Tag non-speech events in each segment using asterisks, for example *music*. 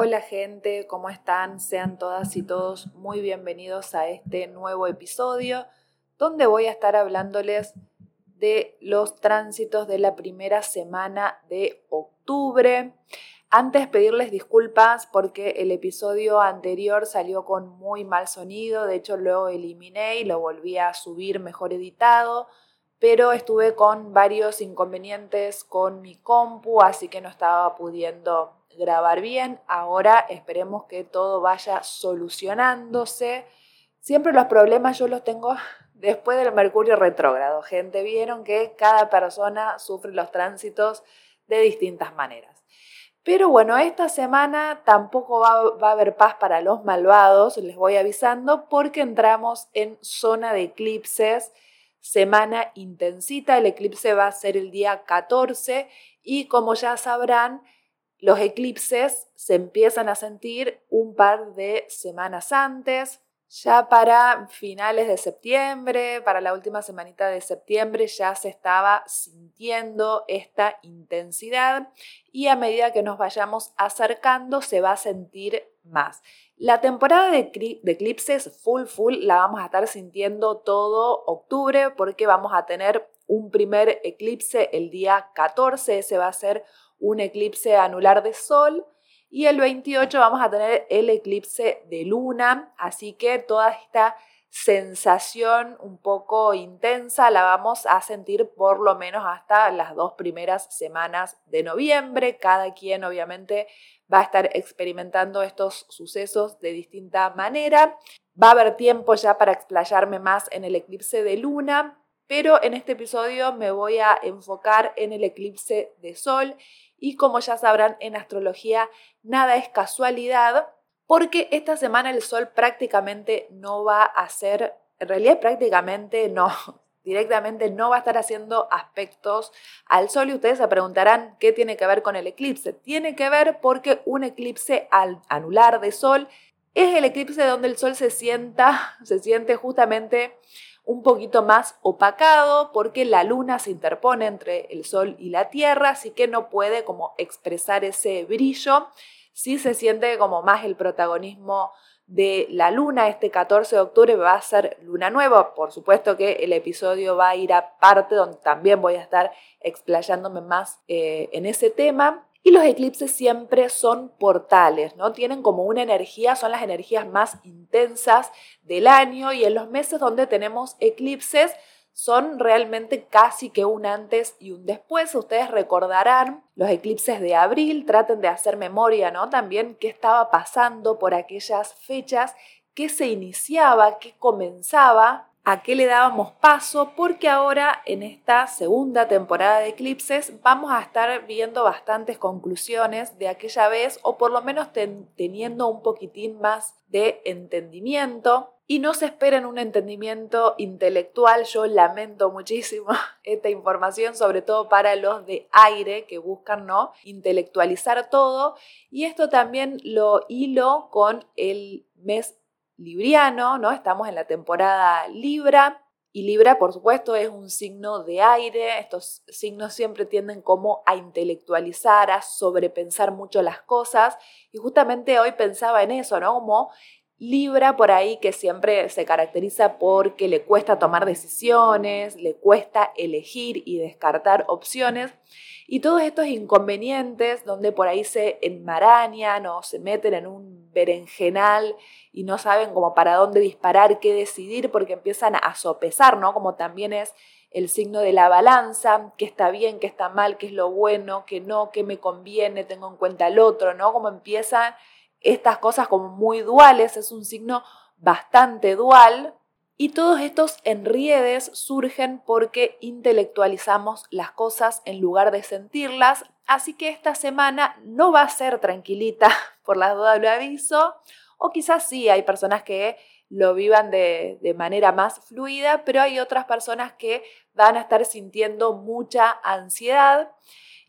Hola gente, ¿cómo están? Sean todas y todos muy bienvenidos a este nuevo episodio donde voy a estar hablándoles de los tránsitos de la primera semana de octubre. Antes pedirles disculpas porque el episodio anterior salió con muy mal sonido, de hecho lo eliminé y lo volví a subir mejor editado, pero estuve con varios inconvenientes con mi compu, así que no estaba pudiendo grabar bien. Ahora esperemos que todo vaya solucionándose. Siempre los problemas yo los tengo *laughs* después del Mercurio retrógrado. Gente, vieron que cada persona sufre los tránsitos de distintas maneras. Pero bueno, esta semana tampoco va, a haber paz para los malvados, les voy avisando, porque entramos en zona de eclipses, semana intensita, el eclipse va a ser el día 14 y como ya sabrán, los eclipses se empiezan a sentir un par de semanas antes, ya para finales de septiembre, para la última semanita de septiembre ya se estaba sintiendo esta intensidad y a medida que nos vayamos acercando se va a sentir más. La temporada de, eclipses full full la vamos a estar sintiendo todo octubre porque vamos a tener un primer eclipse el día 14, ese va a ser un eclipse anular de sol y el 28 vamos a tener el eclipse de luna, así que toda esta sensación un poco intensa la vamos a sentir por lo menos hasta las dos primeras semanas de noviembre. Cada quien obviamente va a estar experimentando estos sucesos de distinta manera. Va a haber tiempo ya para explayarme más en el eclipse de luna, pero en este episodio me voy a enfocar en el eclipse de sol y como ya sabrán en astrología nada es casualidad porque esta semana el sol prácticamente no va a ser, en realidad prácticamente no, *laughs* directamente no va a estar haciendo aspectos al sol y ustedes se preguntarán qué tiene que ver con el eclipse. Tiene que ver porque un eclipse al anular de sol es el eclipse donde el sol se sienta, *laughs* se siente justamente un poquito más opacado porque la luna se interpone entre el sol y la tierra, así que no puede como expresar ese brillo. Sí se siente como más el protagonismo de la luna. Este 14 de octubre va a ser luna nueva. Por supuesto que el episodio va a ir a parte donde también voy a estar explayándome más eh, en ese tema. Y los eclipses siempre son portales, ¿no? Tienen como una energía, son las energías más intensas del año y en los meses donde tenemos eclipses son realmente casi que un antes y un después. Ustedes recordarán los eclipses de abril, traten de hacer memoria, ¿no? También qué estaba pasando por aquellas fechas, qué se iniciaba, qué comenzaba a qué le dábamos paso, porque ahora en esta segunda temporada de Eclipses vamos a estar viendo bastantes conclusiones de aquella vez, o por lo menos teniendo un poquitín más de entendimiento. Y no se esperen un entendimiento intelectual, yo lamento muchísimo *laughs* esta información, sobre todo para los de aire que buscan no intelectualizar todo. Y esto también lo hilo con el mes libriano, ¿no? Estamos en la temporada Libra. Y Libra, por supuesto, es un signo de aire. Estos signos siempre tienden como a intelectualizar, a sobrepensar mucho las cosas. Y justamente hoy pensaba en eso, ¿no? Como Libra por ahí que siempre se caracteriza porque le cuesta tomar decisiones, le cuesta elegir y descartar opciones. Y todos estos inconvenientes donde por ahí se enmarañan o se meten en un berenjenal y no saben como para dónde disparar, qué decidir, porque empiezan a sopesar, ¿no? Como también es el signo de la balanza, qué está bien, qué está mal, qué es lo bueno, qué no, qué me conviene, tengo en cuenta el otro, ¿no? Como empiezan estas cosas como muy duales, es un signo bastante dual, y todos estos enriedes surgen porque intelectualizamos las cosas en lugar de sentirlas, así que esta semana no va a ser tranquilita, *laughs* por las dudas lo aviso, o quizás sí, hay personas que lo vivan de, de, manera más fluida, pero hay otras personas que van a estar sintiendo mucha ansiedad.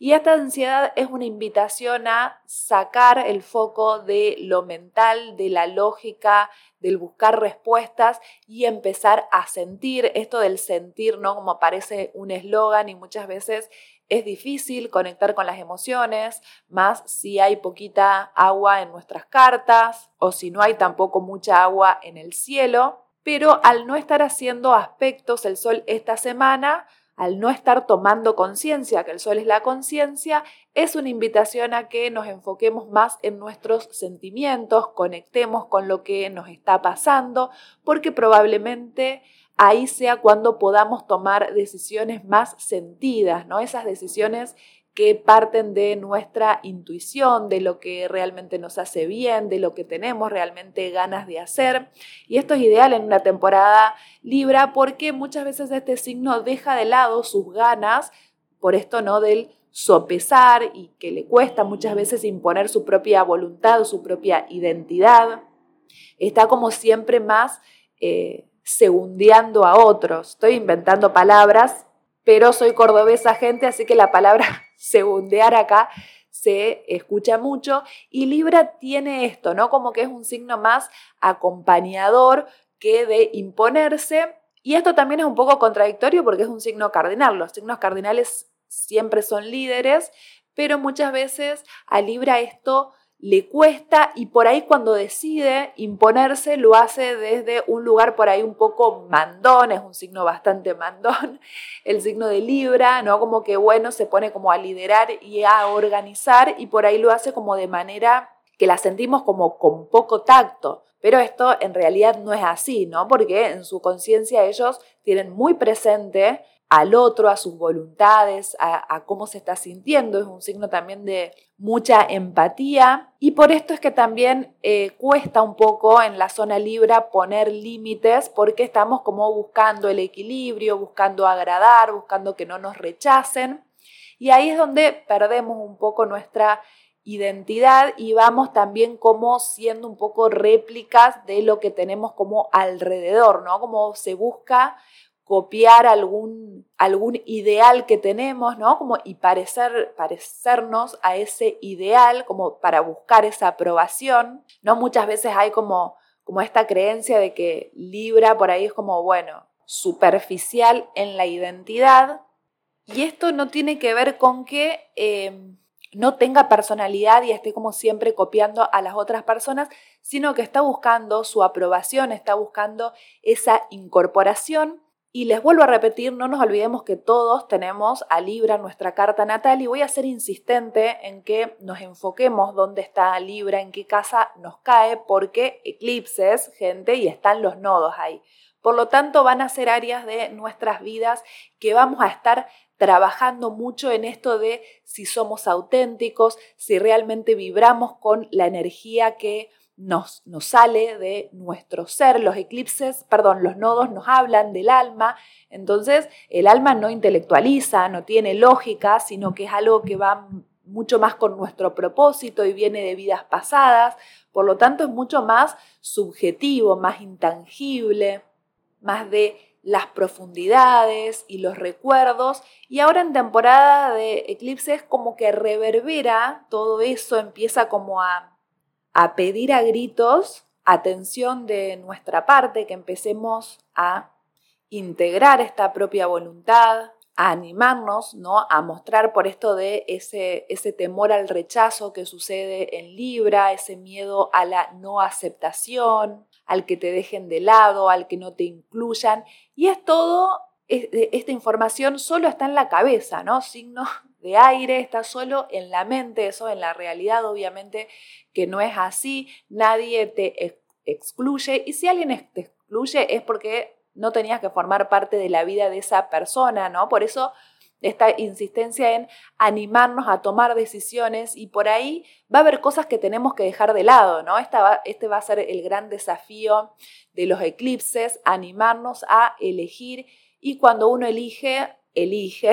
Y esta ansiedad es una invitación a sacar el foco de lo mental, de la lógica, del buscar respuestas y empezar a sentir. Esto del sentir, ¿no? Como parece un eslogan y muchas veces es difícil conectar con las emociones, más si hay poquita agua en nuestras cartas o si no hay tampoco mucha agua en el cielo. Pero al no estar haciendo aspectos el sol esta semana, al no estar tomando conciencia, que el sol es la conciencia, es una invitación a que nos enfoquemos más en nuestros sentimientos, conectemos con lo que nos está pasando, porque probablemente ahí sea cuando podamos tomar decisiones más sentidas, ¿no? Esas decisiones que parten de nuestra intuición, de lo que realmente nos hace bien, de lo que tenemos realmente ganas de hacer. Y esto es ideal en una temporada Libra porque muchas veces este signo deja de lado sus ganas, por esto no del sopesar y que le cuesta muchas veces imponer su propia voluntad o su propia identidad. Está como siempre más eh, a otros. Estoy inventando palabras, pero soy cordobesa gente, así que la palabra segundear acá se escucha mucho y Libra tiene esto, ¿no? Como que es un signo más acompañador que de imponerse. Y esto también es un poco contradictorio porque es un signo cardinal. Los signos cardinales siempre son líderes, pero muchas veces a Libra esto le cuesta y por ahí cuando decide imponerse lo hace desde un lugar por ahí un poco mandón, es un signo bastante mandón, *laughs* el signo de Libra, ¿no? Como que bueno, se pone como a liderar y a organizar y por ahí lo hace como de manera que la sentimos como con poco tacto. Pero esto en realidad no es así, ¿no? Porque en su conciencia ellos tienen muy presente al otro, a sus voluntades, a, cómo se está sintiendo. Es un signo también de mucha empatía y por esto es que también eh, cuesta un poco en la zona Libra poner límites porque estamos como buscando el equilibrio, buscando agradar, buscando que no nos rechacen y ahí es donde perdemos un poco nuestra identidad y vamos también como siendo un poco réplicas de lo que tenemos como alrededor, ¿no? Como se busca copiar algún, algún ideal que tenemos, ¿no? Como, y parecer, parecernos a ese ideal, como para buscar esa aprobación, ¿no? Muchas veces hay como, como esta creencia de que Libra por ahí es como, bueno, superficial en la identidad, y esto no tiene que ver con que em, no tenga personalidad y esté como siempre copiando a las otras personas, sino que está buscando su aprobación, está buscando esa incorporación y les vuelvo a repetir, no nos olvidemos que todos tenemos a Libra nuestra carta natal y voy a ser insistente en que nos enfoquemos dónde está Libra, en qué casa nos cae, porque eclipses, gente, y están los nodos ahí. Por lo tanto, van a ser áreas de nuestras vidas que vamos a estar trabajando mucho en esto de si somos auténticos, si realmente vibramos con la energía que nos, sale de nuestro ser. Los eclipses, perdón, los nodos nos hablan del alma. Entonces, el alma no intelectualiza, no tiene lógica, sino que es algo que va mucho más con nuestro propósito y viene de vidas pasadas. Por lo tanto, es mucho más subjetivo, más intangible, más de las profundidades y los recuerdos. Y ahora en temporada de eclipses como que reverbera todo eso, empieza como a a pedir a gritos atención de nuestra parte, que empecemos a integrar esta propia voluntad, a animarnos, ¿no? A mostrar por esto de ese, ese temor al rechazo que sucede en Libra, ese miedo a la no aceptación, al que te dejen de lado, al que no te incluyan. Y es todo, esta información solo está en la cabeza, ¿no? Signo de aire, está solo en la mente, eso en la realidad obviamente que no es así, nadie te excluye y si alguien te excluye es porque no tenías que formar parte de la vida de esa persona, ¿no? Por eso esta insistencia en animarnos a tomar decisiones y por ahí va a haber cosas que tenemos que dejar de lado, ¿no? este va a ser el gran desafío de los eclipses, animarnos a elegir y cuando uno elige, elige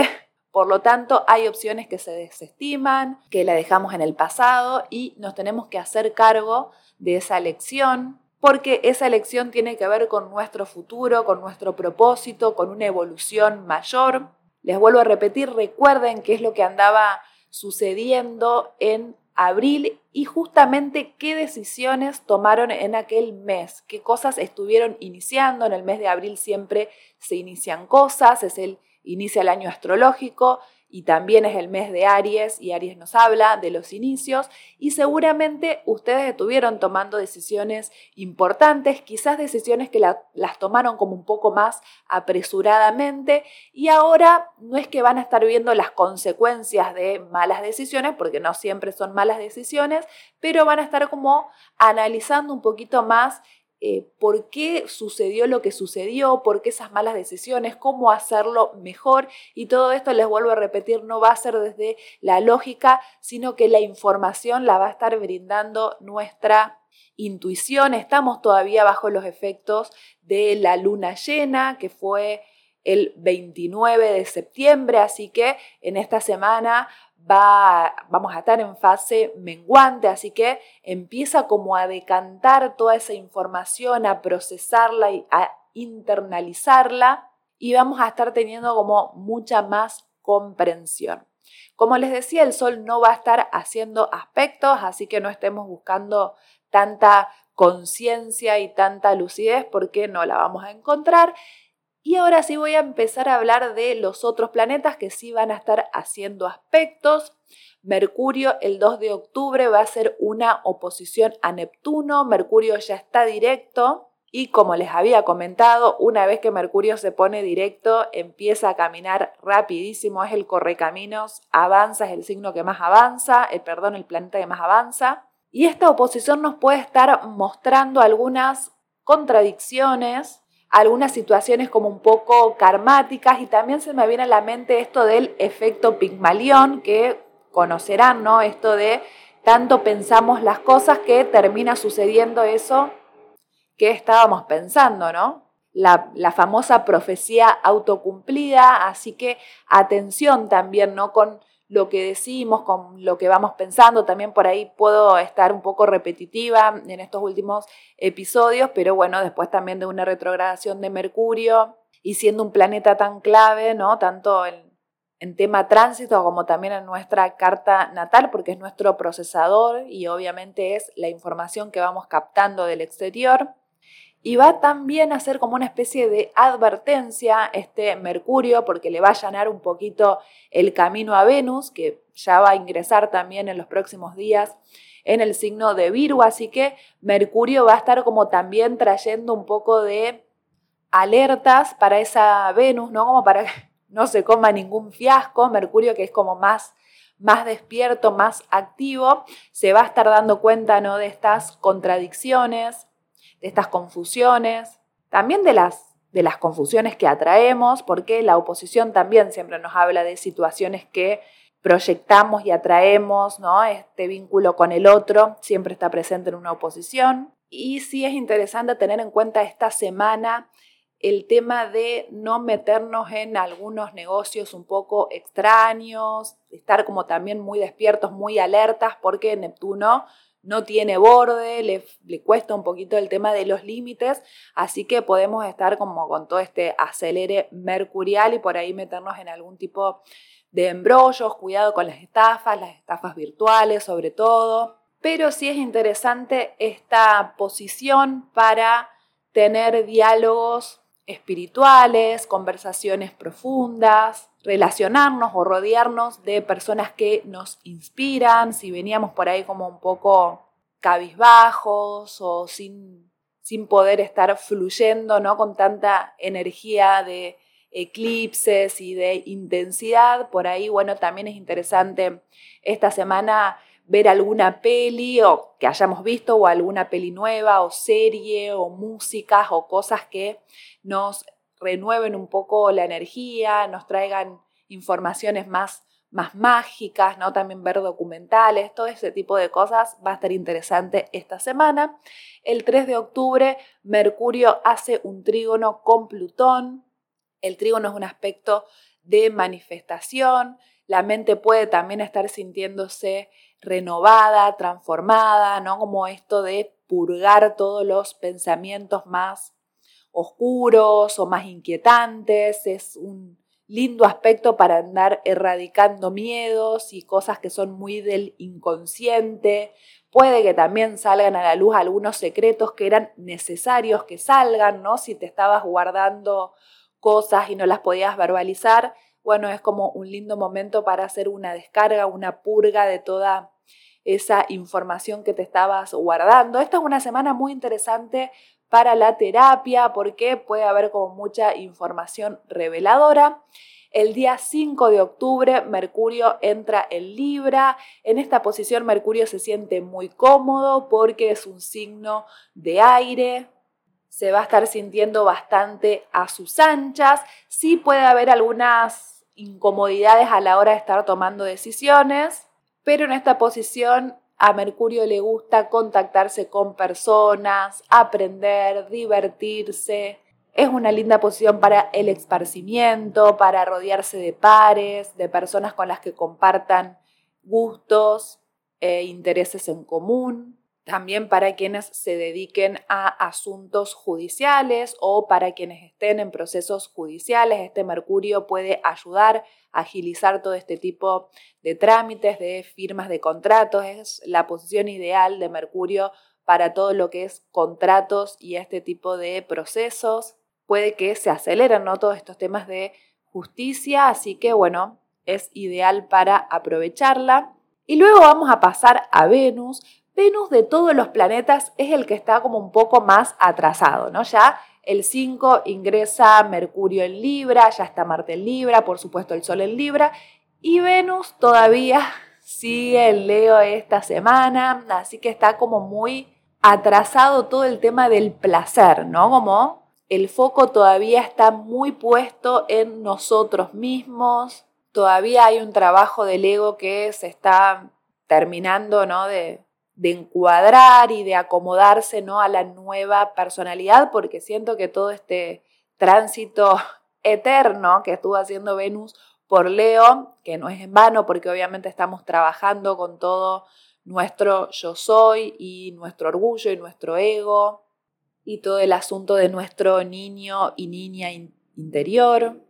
por lo tanto, hay opciones que se desestiman, que la dejamos en el pasado y nos tenemos que hacer cargo de esa elección, porque esa elección tiene que ver con nuestro futuro, con nuestro propósito, con una evolución mayor. Les vuelvo a repetir, recuerden qué es lo que andaba sucediendo en abril y justamente qué decisiones tomaron en aquel mes, qué cosas estuvieron iniciando. En el mes de abril siempre se inician cosas, es el inicia el año astrológico y también es el mes de Aries y Aries nos habla de los inicios y seguramente ustedes estuvieron tomando decisiones importantes, quizás decisiones que las tomaron como un poco más apresuradamente y ahora no es que van a estar viendo las consecuencias de malas decisiones, porque no siempre son malas decisiones, pero van a estar como analizando un poquito más eh, por qué sucedió lo que sucedió, por qué esas malas decisiones, cómo hacerlo mejor. Y todo esto, les vuelvo a repetir, no va a ser desde la lógica, sino que la información la va a estar brindando nuestra intuición. Estamos todavía bajo los efectos de la luna llena, que fue el 29 de septiembre, así que en esta semana vamos a estar en fase menguante, así que empieza como a decantar toda esa información, a procesarla y a internalizarla y vamos a estar teniendo como mucha más comprensión. Como les decía, el sol no va a estar haciendo aspectos, así que no estemos buscando tanta conciencia y tanta lucidez porque no la vamos a encontrar. Y ahora sí voy a empezar a hablar de los otros planetas que sí van a estar haciendo aspectos. Mercurio el 2 de octubre va a ser una oposición a Neptuno. Mercurio ya está directo. Y como les había comentado, una vez que Mercurio se pone directo, empieza a caminar rapidísimo, es el correcaminos, avanza, es el signo que más avanza, el, perdón, el planeta que más avanza. Y esta oposición nos puede estar mostrando algunas contradicciones algunas situaciones como un poco karmáticas y también se me viene a la mente esto del efecto Pigmalión que conocerán, ¿no? Esto de tanto pensamos las cosas que termina sucediendo eso que estábamos pensando, ¿no? La, la, famosa profecía autocumplida, así que atención también, ¿no? Con lo que decimos, con lo que vamos pensando. También por ahí puedo estar un poco repetitiva en estos últimos episodios, pero bueno, después también de una retrogradación de Mercurio y siendo un planeta tan clave, ¿no? Tanto en, en tema tránsito como también en nuestra carta natal, porque es nuestro procesador y obviamente es la información que vamos captando del exterior y va también a ser como una especie de advertencia este Mercurio porque le va a allanar un poquito el camino a Venus, que ya va a ingresar también en los próximos días en el signo de Virgo, así que Mercurio va a estar como también trayendo un poco de alertas para esa Venus, ¿no? Como para que *laughs* no se coma ningún fiasco, Mercurio que es como más más despierto, más activo, se va a estar dando cuenta ¿no? de estas contradicciones, de estas confusiones, también de las, de las confusiones que atraemos, porque la oposición también siempre nos habla de situaciones que proyectamos y atraemos, ¿no? Este vínculo con el otro siempre está presente en una oposición. Y sí es interesante tener en cuenta esta semana el tema de no meternos en algunos negocios un poco extraños, estar como también muy despiertos, muy alertas, porque Neptuno no tiene borde, le, cuesta un poquito el tema de los límites, así que podemos estar como con todo este acelere mercurial y por ahí meternos en algún tipo de embrollos, cuidado con las estafas, las estafas virtuales sobre todo. Pero sí es interesante esta posición para tener diálogos espirituales, conversaciones profundas, relacionarnos o rodearnos de personas que nos inspiran, si veníamos por ahí como un poco cabizbajos o sin, sin poder estar fluyendo ¿no? con tanta energía de eclipses y de intensidad, por ahí, bueno, también es interesante esta semana ver alguna peli o que hayamos visto o alguna peli nueva o serie o músicas o cosas que nos renueven un poco la energía, nos traigan informaciones más, más mágicas, ¿no? También ver documentales, todo ese tipo de cosas va a estar interesante esta semana. El 3 de octubre, Mercurio hace un trígono con Plutón. El trígono es un aspecto de manifestación. La mente puede también estar sintiéndose renovada, transformada, ¿no? Como esto de purgar todos los pensamientos más oscuros o más inquietantes. Es un lindo aspecto para andar erradicando miedos y cosas que son muy del inconsciente. Puede que también salgan a la luz algunos secretos que eran necesarios que salgan, ¿no? Si te estabas guardando cosas y no las podías verbalizar, bueno, es como un lindo momento para hacer una descarga, una purga de toda esa información que te estabas guardando. Esta es una semana muy interesante para la terapia porque puede haber como mucha información reveladora. El día 5 de octubre Mercurio entra en Libra. En esta posición Mercurio se siente muy cómodo porque es un signo de aire. Se va a estar sintiendo bastante a sus anchas. Sí puede haber algunas incomodidades a la hora de estar tomando decisiones, pero en esta posición a Mercurio le gusta contactarse con personas, aprender, divertirse, es una linda posición para el esparcimiento, para rodearse de pares, de personas con las que compartan gustos e intereses en común. También para quienes se dediquen a asuntos judiciales o para quienes estén en procesos judiciales. Este Mercurio puede ayudar a agilizar todo este tipo de trámites, de firmas de contratos. Es la posición ideal de Mercurio para todo lo que es contratos y este tipo de procesos puede que se aceleren ¿no? todos estos temas de justicia, así que bueno, es ideal para aprovecharla. Y luego vamos a pasar a Venus. Venus de todos los planetas es el que está como un poco más atrasado, ¿no? Ya el 5 ingresa Mercurio en Libra, ya está Marte en Libra, por supuesto el Sol en Libra, y Venus todavía *laughs* sigue en Leo esta semana, así que está como muy atrasado todo el tema del placer, ¿no? Como el foco todavía está muy puesto en nosotros mismos, todavía hay un trabajo del ego que se está terminando ¿no? de, de encuadrar y de acomodarse ¿no? a la nueva personalidad, porque siento que todo este tránsito *laughs* eterno que estuvo haciendo Venus por Leo, que no es en vano, porque obviamente estamos trabajando con todo nuestro yo soy y nuestro orgullo y nuestro ego, y todo el asunto de nuestro niño y niña interior.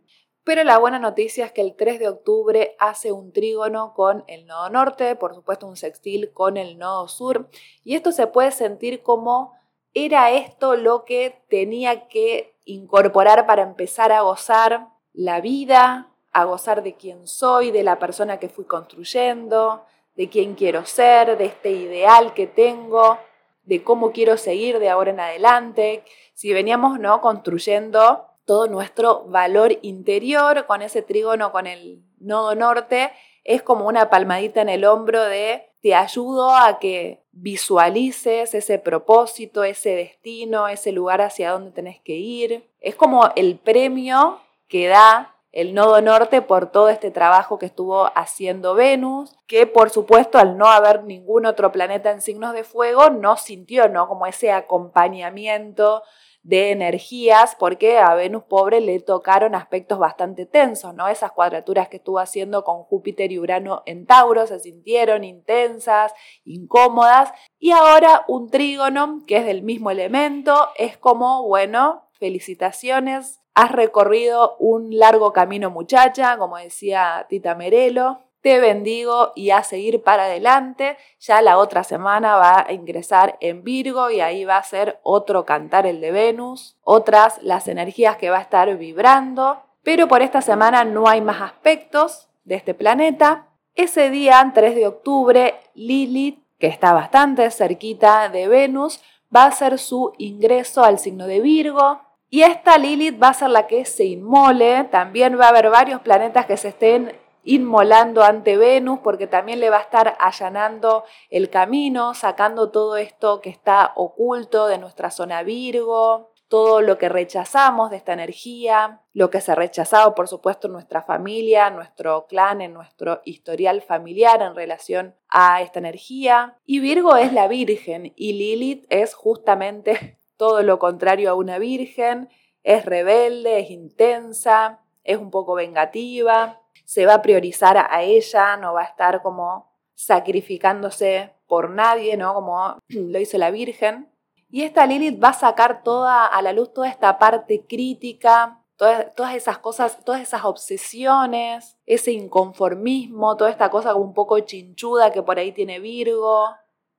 Pero la buena noticia es que el 3 de octubre hace un trígono con el nodo norte, por supuesto un sextil con el nodo sur, y esto se puede sentir como era esto lo que tenía que incorporar para empezar a gozar la vida, a gozar de quién soy, de la persona que fui construyendo, de quién quiero ser, de este ideal que tengo, de cómo quiero seguir de ahora en adelante, si veníamos ¿no? construyendo todo nuestro valor interior con ese trígono con el nodo norte, es como una palmadita en el hombro de te ayudo a que visualices ese propósito, ese destino, ese lugar hacia donde tenés que ir. Es como el premio que da el nodo norte por todo este trabajo que estuvo haciendo Venus, que por supuesto al no haber ningún otro planeta en signos de fuego, no sintió, ¿no? Como ese acompañamiento de energías, porque a Venus pobre le tocaron aspectos bastante tensos, ¿no? Esas cuadraturas que estuvo haciendo con Júpiter y Urano en Tauro se sintieron intensas, incómodas, y ahora un trígono que es del mismo elemento, es como, bueno, felicitaciones, Has recorrido un largo camino muchacha, como decía Tita Merelo. Te bendigo y a seguir para adelante. Ya la otra semana va a ingresar en Virgo y ahí va a ser otro cantar el de Venus, otras las energías que va a estar vibrando. Pero por esta semana no hay más aspectos de este planeta. Ese día, 3 de octubre, Lilith, que está bastante cerquita de Venus, va a hacer su ingreso al signo de Virgo, y esta Lilith va a ser la que se inmole, también va a haber varios planetas que se estén inmolando ante Venus, porque también le va a estar allanando el camino, sacando todo esto que está oculto de nuestra zona Virgo, todo lo que rechazamos de esta energía, lo que se ha rechazado, por supuesto, en nuestra familia, nuestro clan, en nuestro historial familiar en relación a esta energía. Y Virgo es la Virgen y Lilith es justamente *laughs* todo lo contrario a una virgen, es rebelde, es intensa, es un poco vengativa, se va a priorizar a ella, no va a estar como sacrificándose por nadie, ¿no? Como *clears throat* lo hizo la Virgen. Y esta Lilith va a sacar toda a la luz toda esta parte crítica, todas, todas esas cosas, todas esas obsesiones, ese inconformismo, toda esta cosa como un poco chinchuda que por ahí tiene Virgo,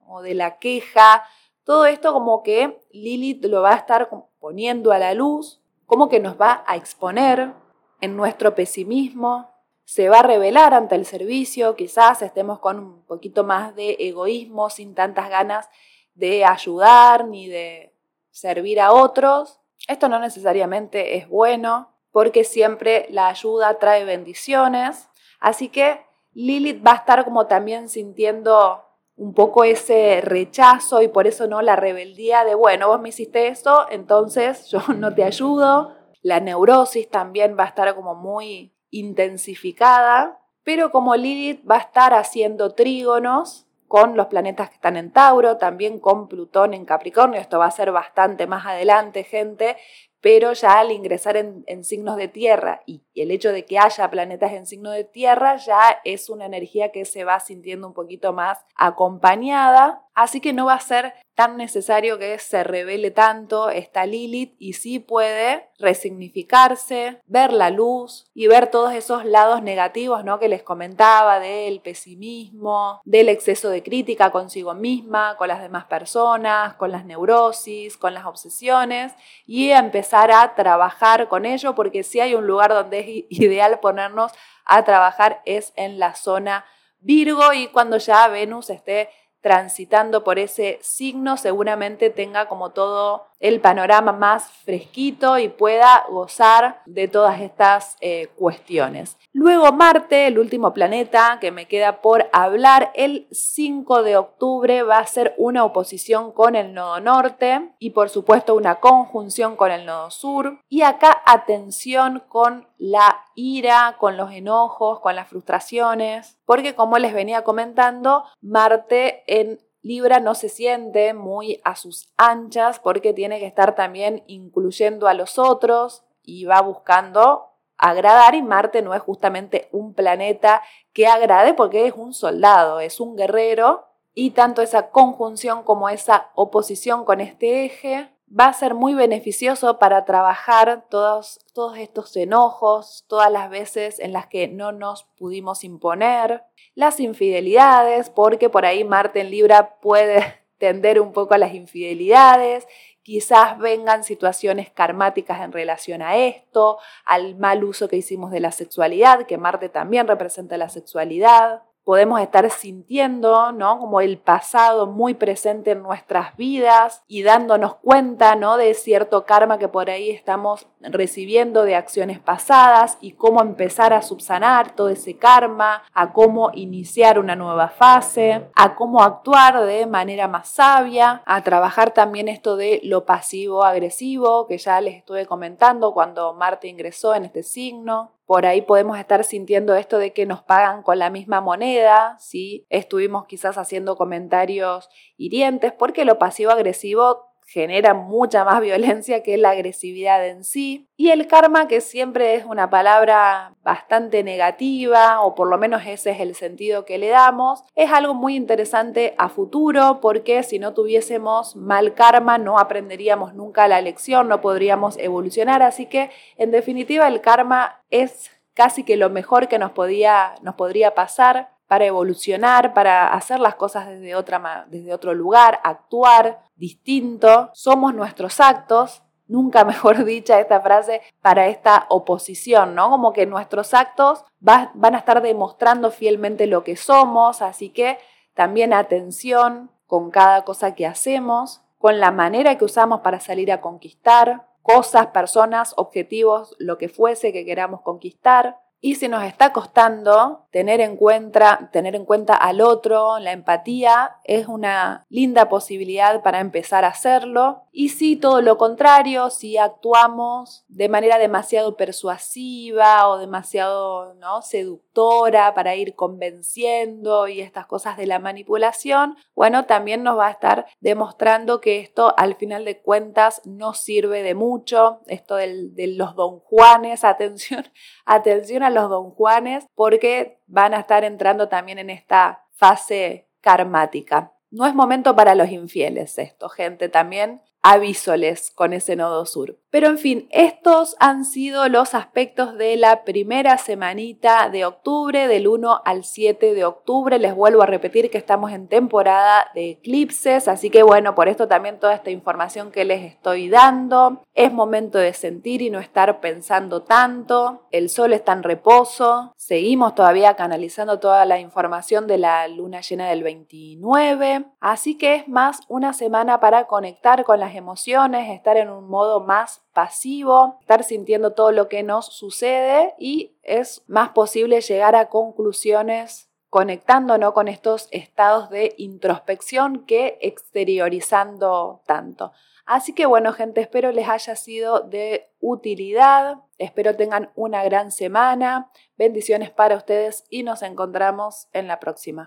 o de la queja, todo esto como que Lilith lo va a estar poniendo a la luz, como que nos va a exponer, en nuestro pesimismo, se va a revelar ante el servicio, quizás estemos con un poquito más de egoísmo, sin tantas ganas de ayudar ni de servir a otros. Esto no necesariamente es bueno porque siempre la ayuda trae bendiciones. Así que Lilith va a estar como también sintiendo un poco ese rechazo y por eso no la rebeldía de, bueno, vos me hiciste eso, entonces yo no te ayudo. La neurosis también va a estar como muy intensificada, pero como Lilith va a estar haciendo trígonos con los planetas que están en Tauro, también con Plutón en Capricornio, esto va a ser bastante más adelante, gente, pero ya al ingresar en, signos de tierra y el hecho de que haya planetas en signo de tierra ya es una energía que se va sintiendo un poquito más acompañada, así que no va a ser tan necesario que se revele tanto esta Lilith y sí puede resignificarse, ver la luz y ver todos esos lados negativos ¿no? que les comentaba del pesimismo, del exceso de crítica consigo misma, con las demás personas, con las neurosis, con las obsesiones y empezar a trabajar con ello porque si hay un lugar donde es ideal ponernos a trabajar es en la zona Virgo y cuando ya Venus esté transitando por ese signo seguramente tenga como todo el panorama más fresquito y pueda gozar de todas estas eh, cuestiones. Luego Marte, el último planeta que me queda por hablar, el 5 de octubre va a ser una oposición con el nodo norte y por supuesto una conjunción con el nodo sur. Y acá atención con la ira, con los enojos, con las frustraciones, porque como les venía comentando, Marte en Libra no se siente muy a sus anchas porque tiene que estar también incluyendo a los otros y va buscando agradar y Marte no es justamente un planeta que agrade porque es un soldado, es un guerrero y tanto esa conjunción como esa oposición con este eje va a ser muy beneficioso para trabajar todos, todos estos enojos, todas las veces en las que no nos pudimos imponer, las infidelidades, porque por ahí Marte en Libra puede *laughs* tender un poco a las infidelidades. Quizás vengan situaciones karmáticas en relación a esto, al mal uso que hicimos de la sexualidad, que Marte también representa la sexualidad podemos estar sintiendo, ¿no? Como el pasado muy presente en nuestras vidas y dándonos cuenta, ¿no? De cierto karma que por ahí estamos recibiendo de acciones pasadas y cómo empezar a subsanar todo ese karma, a cómo iniciar una nueva fase, a cómo actuar de manera más sabia, a trabajar también esto de lo pasivo agresivo que ya les estuve comentando cuando Marte ingresó en este signo, por ahí podemos estar sintiendo esto de que nos pagan con la misma moneda, si estuvimos quizás haciendo comentarios hirientes, porque lo pasivo-agresivo genera mucha más violencia que la agresividad en sí. Y el karma, que siempre es una palabra bastante negativa, o por lo menos ese es el sentido que le damos, es algo muy interesante a futuro porque si no tuviésemos mal karma no aprenderíamos nunca la lección, no podríamos evolucionar. Así que en definitiva el karma es casi que lo mejor que nos, podía, nos podría pasar para evolucionar, para hacer las cosas desde, otra, desde otro lugar, actuar distinto. Somos nuestros actos, nunca *laughs* mejor dicha esta frase, para esta oposición, ¿no? Como que nuestros actos van a estar demostrando fielmente lo que somos, así que también atención con cada cosa que hacemos, con la manera que usamos para salir a conquistar, cosas, personas, objetivos, lo que fuese que queramos conquistar. Y si nos está costando tener en, cuenta, tener en cuenta al otro, la empatía es una linda posibilidad para empezar a hacerlo. Y si todo lo contrario, si actuamos de manera demasiado persuasiva o demasiado ¿no? seductora para ir convenciendo y estas cosas de la manipulación, bueno, también nos va a estar demostrando que esto al final de cuentas no sirve de mucho. Esto de los don Juanes, *laughs* atención, atención los don Juanes porque van a estar entrando también en esta fase karmática. No es momento para los infieles esto, gente. También avísoles con ese nodo sur. Pero en fin, estos han sido los aspectos de la primera semanita de octubre, del 1 al 7 de octubre. Les vuelvo a repetir que estamos en temporada de eclipses, así que bueno, por esto también toda esta información que les estoy dando. Es momento de sentir y no estar pensando tanto. El sol está en reposo. Seguimos todavía canalizando toda la información de la luna llena del 29. Así que es más una semana para conectar con las emociones, estar en un modo más pasivo, estar sintiendo todo lo que nos sucede y es más posible llegar a conclusiones conectándonos con estos estados de introspección que exteriorizando tanto. Así que bueno, gente, espero les haya sido de utilidad, espero tengan una gran semana, bendiciones para ustedes y nos encontramos en la próxima.